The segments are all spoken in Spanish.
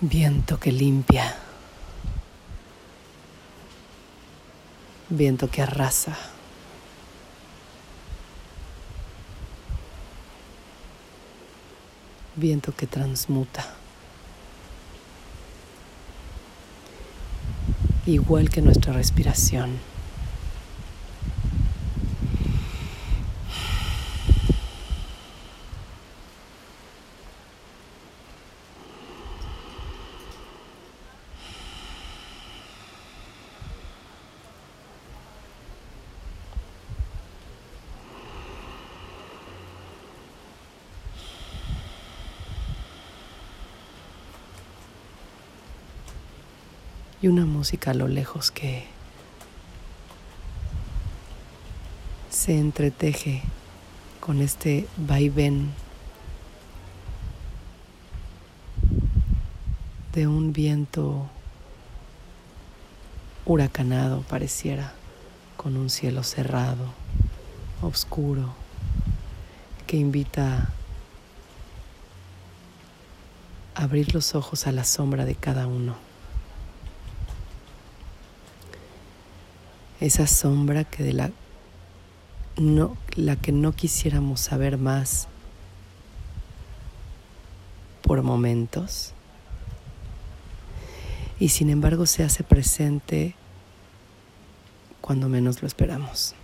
Viento que limpia. Viento que arrasa. Viento que transmuta. Igual que nuestra respiración. Y una música a lo lejos que se entreteje con este vaivén de un viento huracanado pareciera, con un cielo cerrado, oscuro, que invita a abrir los ojos a la sombra de cada uno. Esa sombra que de la no la que no quisiéramos saber más por momentos y sin embargo se hace presente cuando menos lo esperamos.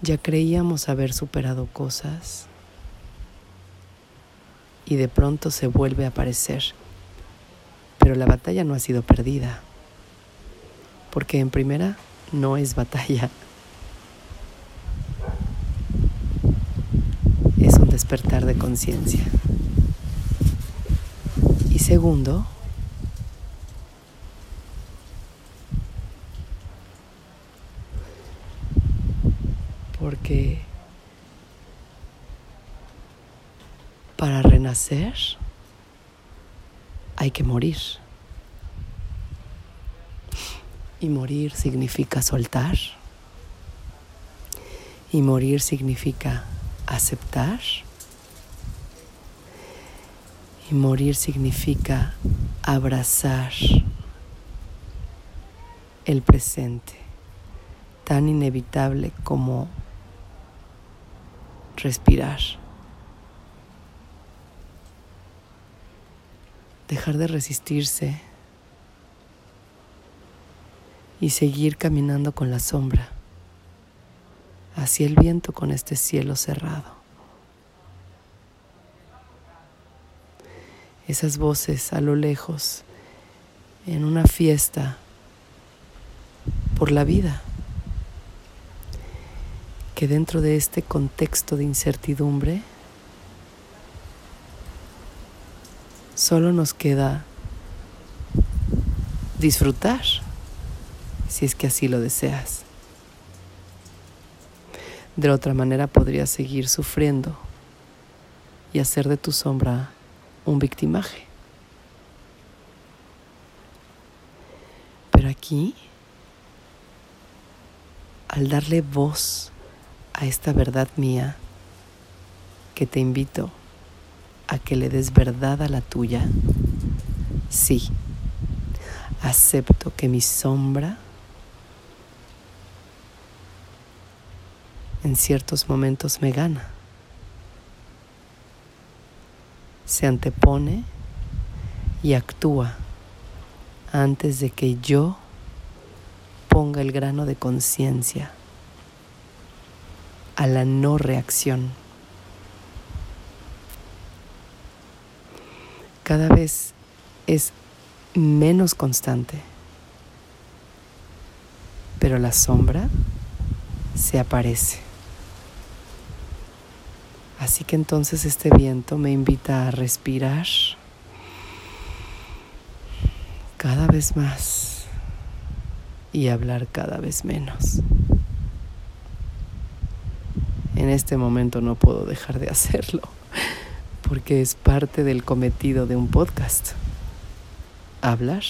Ya creíamos haber superado cosas y de pronto se vuelve a aparecer, pero la batalla no ha sido perdida porque en primera no es batalla. Es un despertar de conciencia. Y segundo, porque para renacer hay que morir. Y morir significa soltar. Y morir significa aceptar. Y morir significa abrazar el presente, tan inevitable como respirar. Dejar de resistirse y seguir caminando con la sombra hacia el viento con este cielo cerrado. Esas voces a lo lejos en una fiesta por la vida, que dentro de este contexto de incertidumbre solo nos queda disfrutar si es que así lo deseas. De otra manera podrías seguir sufriendo y hacer de tu sombra un victimaje. Pero aquí, al darle voz a esta verdad mía, que te invito a que le des verdad a la tuya, sí, acepto que mi sombra en ciertos momentos me gana. Se antepone y actúa antes de que yo ponga el grano de conciencia a la no reacción. Cada vez es menos constante, pero la sombra se aparece. Así que entonces este viento me invita a respirar cada vez más y hablar cada vez menos. En este momento no puedo dejar de hacerlo porque es parte del cometido de un podcast. Hablar,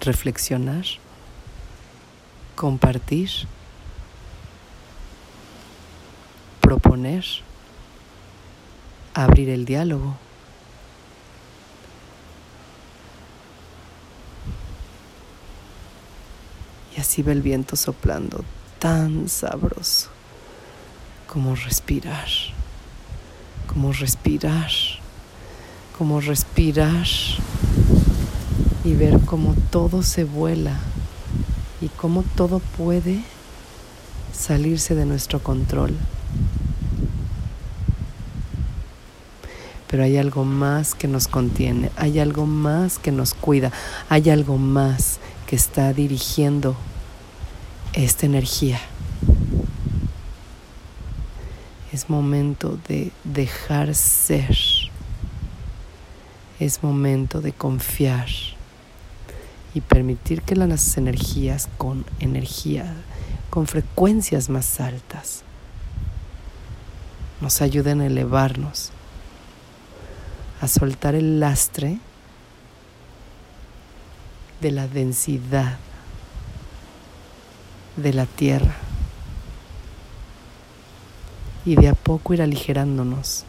reflexionar, compartir proponer abrir el diálogo. Y así va el viento soplando tan sabroso como respirar, como respirar, como respirar y ver cómo todo se vuela y cómo todo puede salirse de nuestro control. Pero hay algo más que nos contiene, hay algo más que nos cuida, hay algo más que está dirigiendo esta energía. Es momento de dejar ser. Es momento de confiar y permitir que las energías con energía, con frecuencias más altas, nos ayuden a elevarnos, a soltar el lastre de la densidad de la tierra y de a poco ir aligerándonos.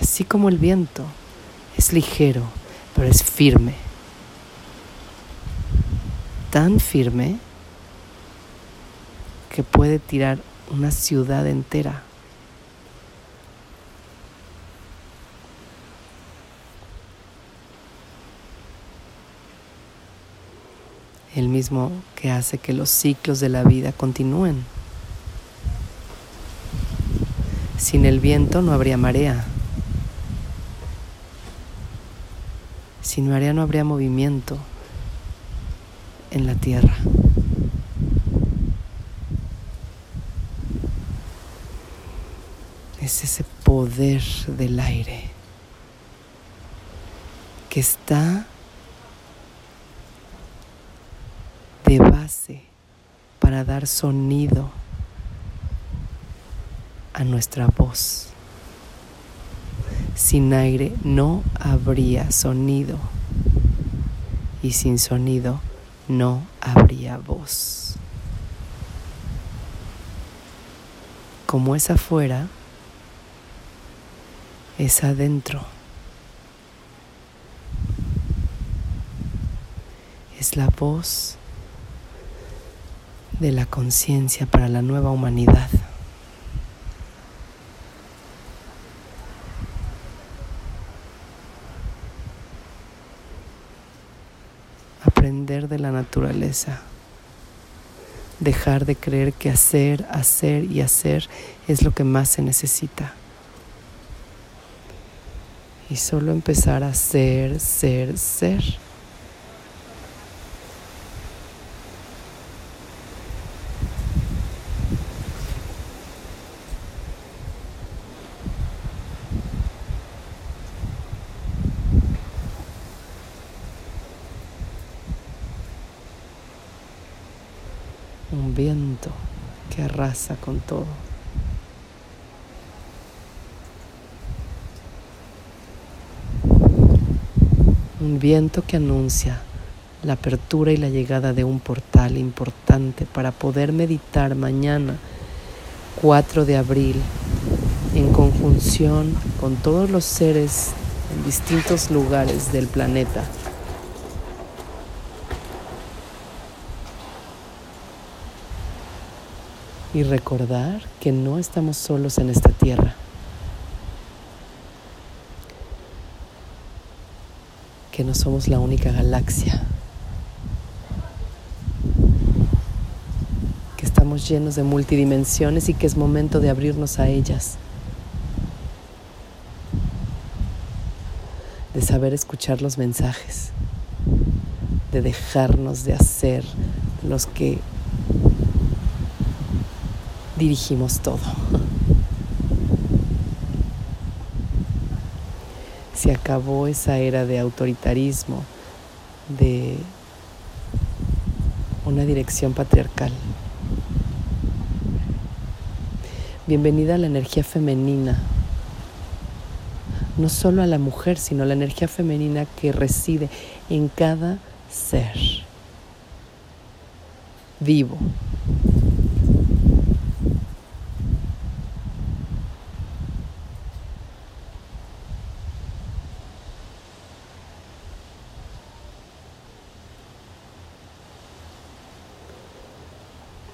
Así como el viento es ligero, pero es firme. Tan firme que puede tirar una ciudad entera. el mismo que hace que los ciclos de la vida continúen. Sin el viento no habría marea. Sin marea no habría movimiento en la tierra. Es ese poder del aire que está de base para dar sonido a nuestra voz. Sin aire no habría sonido y sin sonido no habría voz. Como es afuera, es adentro. Es la voz de la conciencia para la nueva humanidad. Aprender de la naturaleza. Dejar de creer que hacer, hacer y hacer es lo que más se necesita. Y solo empezar a ser, ser, ser. un viento que arrasa con todo. Un viento que anuncia la apertura y la llegada de un portal importante para poder meditar mañana, 4 de abril, en conjunción con todos los seres en distintos lugares del planeta y recordar que no estamos solos en esta tierra. Que no somos la única galaxia. Que estamos llenos de multidimensiones y que es momento de abrirnos a ellas. De saber escuchar los mensajes. De dejarnos de hacer los que dirigimos todo. Se acabó esa era de autoritarismo, de una dirección patriarcal. Bienvenida a la energía femenina, no solo a la mujer, sino a la energía femenina que reside en cada ser vivo.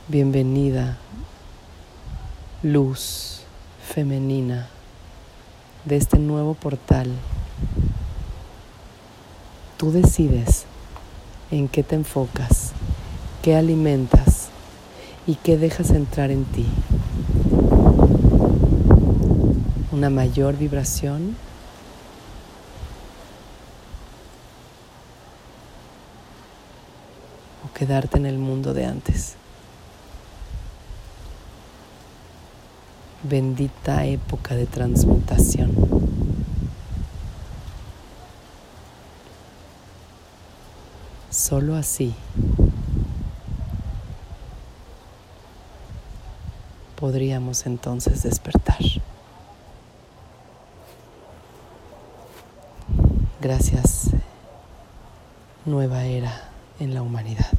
Bienvenida, luz femenina de este nuevo portal. Tú decides en qué te enfocas, qué alimentas y qué dejas entrar en ti. Una mayor vibración o quedarte en el mundo de antes. Bendita época de transmutación. Solo así podríamos entonces despertar. Gracias, nueva era en la humanidad.